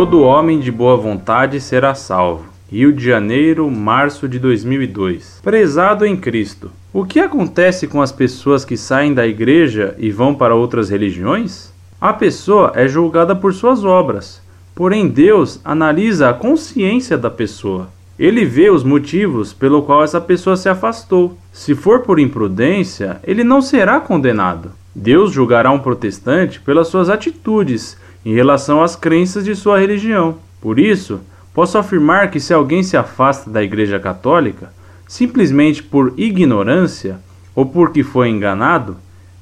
Todo homem de boa vontade será salvo. Rio de Janeiro, março de 2002. Prezado em Cristo, o que acontece com as pessoas que saem da igreja e vão para outras religiões? A pessoa é julgada por suas obras, porém Deus analisa a consciência da pessoa. Ele vê os motivos pelo qual essa pessoa se afastou. Se for por imprudência, ele não será condenado. Deus julgará um protestante pelas suas atitudes em relação às crenças de sua religião. Por isso, posso afirmar que se alguém se afasta da Igreja Católica simplesmente por ignorância ou porque foi enganado,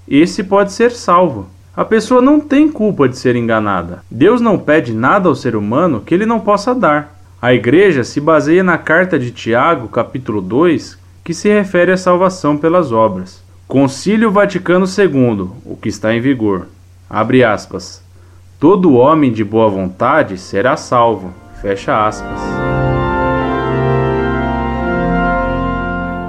esse pode ser salvo. A pessoa não tem culpa de ser enganada. Deus não pede nada ao ser humano que ele não possa dar. A igreja se baseia na carta de Tiago, capítulo 2, que se refere à salvação pelas obras. Concílio Vaticano II, o que está em vigor. Abre aspas. Todo homem de boa vontade será salvo. Fecha aspas.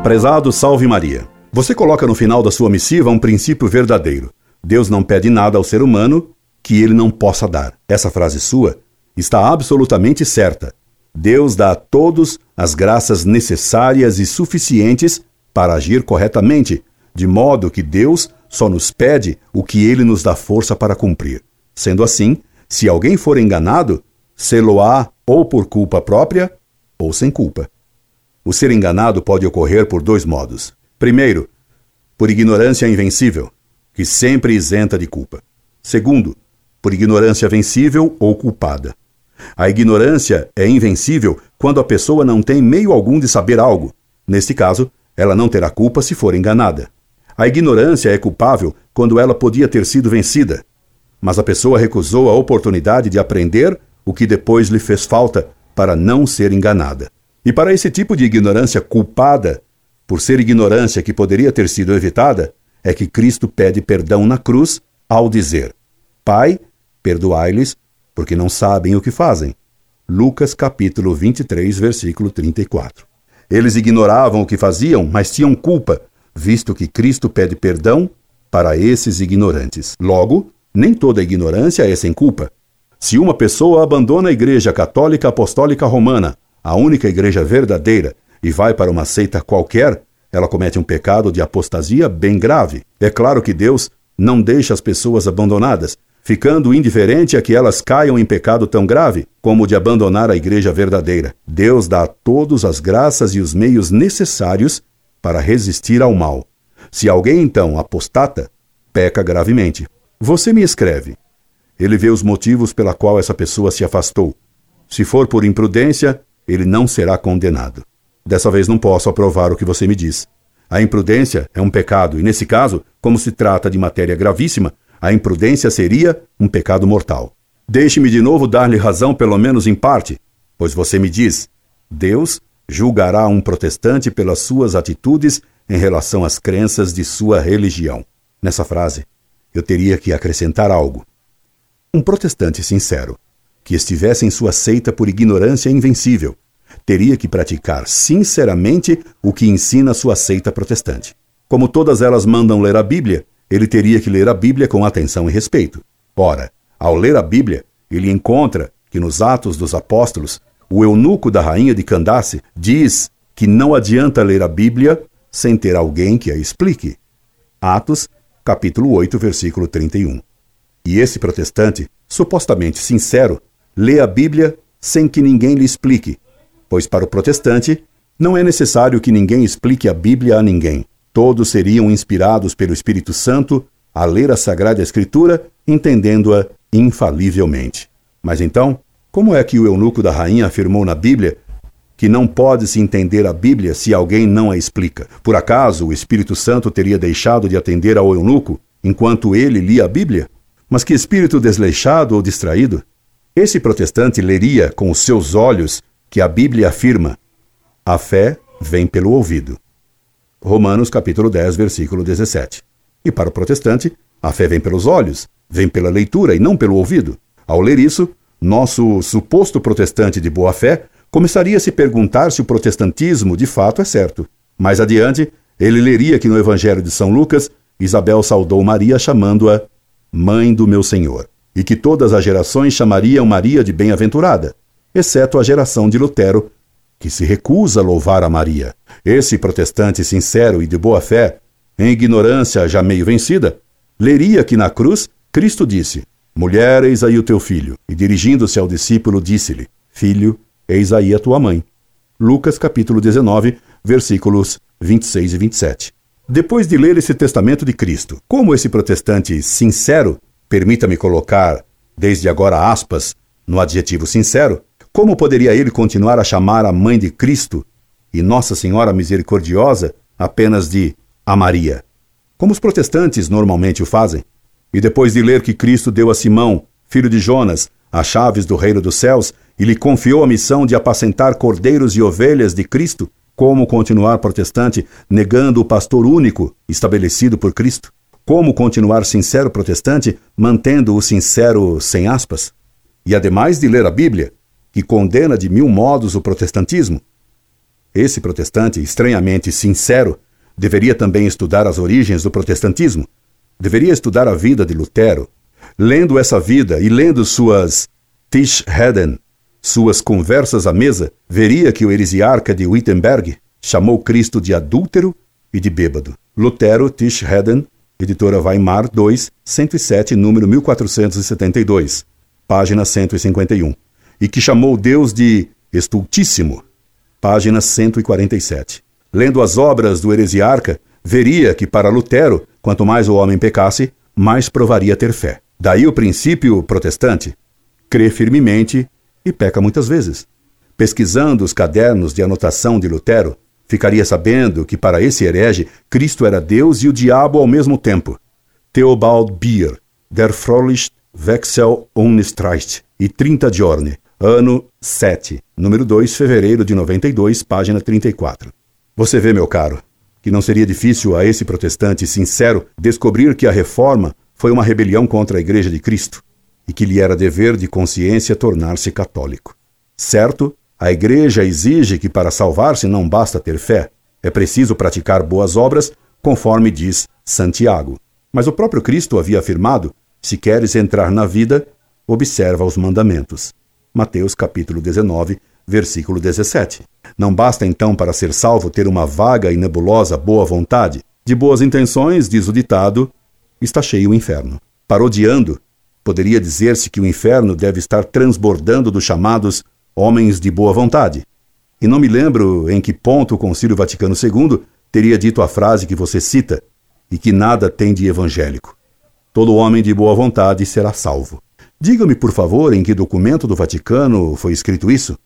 Prezado Salve Maria. Você coloca no final da sua missiva um princípio verdadeiro. Deus não pede nada ao ser humano que ele não possa dar. Essa frase sua está absolutamente certa. Deus dá a todos as graças necessárias e suficientes para agir corretamente, de modo que Deus só nos pede o que ele nos dá força para cumprir. Sendo assim, se alguém for enganado, sê-lo-á ou por culpa própria ou sem culpa. O ser enganado pode ocorrer por dois modos. Primeiro, por ignorância invencível, que sempre isenta de culpa. Segundo, por ignorância vencível ou culpada. A ignorância é invencível quando a pessoa não tem meio algum de saber algo. Neste caso, ela não terá culpa se for enganada. A ignorância é culpável quando ela podia ter sido vencida, mas a pessoa recusou a oportunidade de aprender o que depois lhe fez falta para não ser enganada. E para esse tipo de ignorância culpada, por ser ignorância que poderia ter sido evitada, é que Cristo pede perdão na cruz ao dizer: Pai, perdoai-lhes, porque não sabem o que fazem. Lucas capítulo 23, versículo 34. Eles ignoravam o que faziam, mas tinham culpa, visto que Cristo pede perdão para esses ignorantes. Logo, nem toda ignorância é sem culpa. Se uma pessoa abandona a Igreja Católica Apostólica Romana, a única igreja verdadeira, e vai para uma seita qualquer, ela comete um pecado de apostasia bem grave. É claro que Deus não deixa as pessoas abandonadas, ficando indiferente a que elas caiam em pecado tão grave como o de abandonar a igreja verdadeira. Deus dá a todos as graças e os meios necessários para resistir ao mal. Se alguém então apostata, peca gravemente. Você me escreve. Ele vê os motivos pela qual essa pessoa se afastou. Se for por imprudência, ele não será condenado. Dessa vez não posso aprovar o que você me diz. A imprudência é um pecado, e nesse caso, como se trata de matéria gravíssima, a imprudência seria um pecado mortal. Deixe-me de novo dar-lhe razão, pelo menos em parte, pois você me diz: Deus julgará um protestante pelas suas atitudes em relação às crenças de sua religião. Nessa frase, eu teria que acrescentar algo. Um protestante sincero, que estivesse em sua seita por ignorância invencível, teria que praticar sinceramente o que ensina sua seita protestante. Como todas elas mandam ler a Bíblia, ele teria que ler a Bíblia com atenção e respeito. Ora, ao ler a Bíblia, ele encontra que nos Atos dos Apóstolos, o eunuco da rainha de Candace diz que não adianta ler a Bíblia sem ter alguém que a explique. Atos capítulo 8, versículo 31. E esse protestante, supostamente sincero, lê a Bíblia sem que ninguém lhe explique, pois para o protestante não é necessário que ninguém explique a Bíblia a ninguém. Todos seriam inspirados pelo Espírito Santo a ler a Sagrada Escritura, entendendo-a infalivelmente. Mas então, como é que o eunuco da rainha afirmou na Bíblia que não pode-se entender a Bíblia se alguém não a explica. Por acaso o Espírito Santo teria deixado de atender ao eunuco enquanto ele lia a Bíblia? Mas que espírito desleixado ou distraído? Esse protestante leria com os seus olhos que a Bíblia afirma: a fé vem pelo ouvido. Romanos capítulo 10, versículo 17. E para o protestante, a fé vem pelos olhos, vem pela leitura e não pelo ouvido. Ao ler isso, nosso suposto protestante de boa fé começaria a se perguntar se o protestantismo de fato é certo. Mais adiante, ele leria que no Evangelho de São Lucas, Isabel saudou Maria chamando-a Mãe do meu Senhor. e que todas as gerações chamariam Maria de bem-aventurada, exceto a geração de Lutero, que se recusa a louvar a Maria. Esse protestante sincero e de boa fé, em ignorância já meio vencida, leria que na cruz Cristo disse: Mulher, eis aí o teu filho. E dirigindo-se ao discípulo, disse-lhe: Filho, eis aí a tua mãe. Lucas capítulo 19, versículos 26 e 27. Depois de ler esse testamento de Cristo, como esse protestante sincero, permita-me colocar, desde agora aspas, no adjetivo sincero, como poderia ele continuar a chamar a mãe de Cristo e Nossa Senhora Misericordiosa apenas de a Maria? Como os protestantes normalmente o fazem. E depois de ler que Cristo deu a Simão, filho de Jonas, as chaves do reino dos céus e lhe confiou a missão de apacentar cordeiros e ovelhas de Cristo, como continuar protestante negando o pastor único estabelecido por Cristo? Como continuar sincero protestante mantendo o sincero sem aspas? E ademais de ler a Bíblia, que condena de mil modos o protestantismo. Esse protestante, estranhamente sincero, deveria também estudar as origens do protestantismo. Deveria estudar a vida de Lutero. Lendo essa vida e lendo suas Tischheden, suas conversas à mesa, veria que o heresiarca de Wittenberg chamou Cristo de adúltero e de bêbado. Lutero, Tischheden, editora Weimar 2, 107, número 1472, página 151 e que chamou Deus de estultíssimo. Página 147. Lendo as obras do heresiarca, veria que para Lutero, quanto mais o homem pecasse, mais provaria ter fé. Daí o princípio protestante: crê firmemente e peca muitas vezes. Pesquisando os cadernos de anotação de Lutero, ficaria sabendo que para esse herege Cristo era Deus e o diabo ao mesmo tempo. Theobald Bier, Der Fröhlich Wechsel Unstreich e 30 Giorni, ano 7, número 2, fevereiro de 92, página 34. Você vê, meu caro, que não seria difícil a esse protestante sincero descobrir que a reforma foi uma rebelião contra a Igreja de Cristo e que lhe era dever de consciência tornar-se católico. Certo, a Igreja exige que para salvar-se não basta ter fé, é preciso praticar boas obras, conforme diz Santiago. Mas o próprio Cristo havia afirmado: se queres entrar na vida, observa os mandamentos. Mateus capítulo 19, versículo 17. Não basta então para ser salvo ter uma vaga e nebulosa boa vontade. De boas intenções, diz o ditado, está cheio o inferno. Parodiando, poderia dizer-se que o inferno deve estar transbordando dos chamados homens de boa vontade. E não me lembro em que ponto o Concílio Vaticano II teria dito a frase que você cita, e que nada tem de evangélico. Todo homem de boa vontade será salvo. Diga-me, por favor, em que documento do Vaticano foi escrito isso?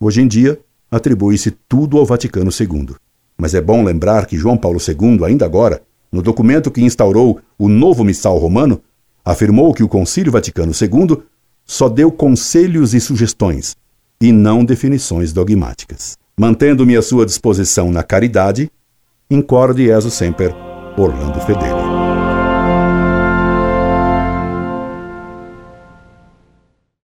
Hoje em dia, atribui-se tudo ao Vaticano II. Mas é bom lembrar que João Paulo II, ainda agora, no documento que instaurou o novo missal romano, afirmou que o Concílio Vaticano II só deu conselhos e sugestões, e não definições dogmáticas. Mantendo-me à sua disposição na caridade, incorde e sempre, Orlando Fedeli.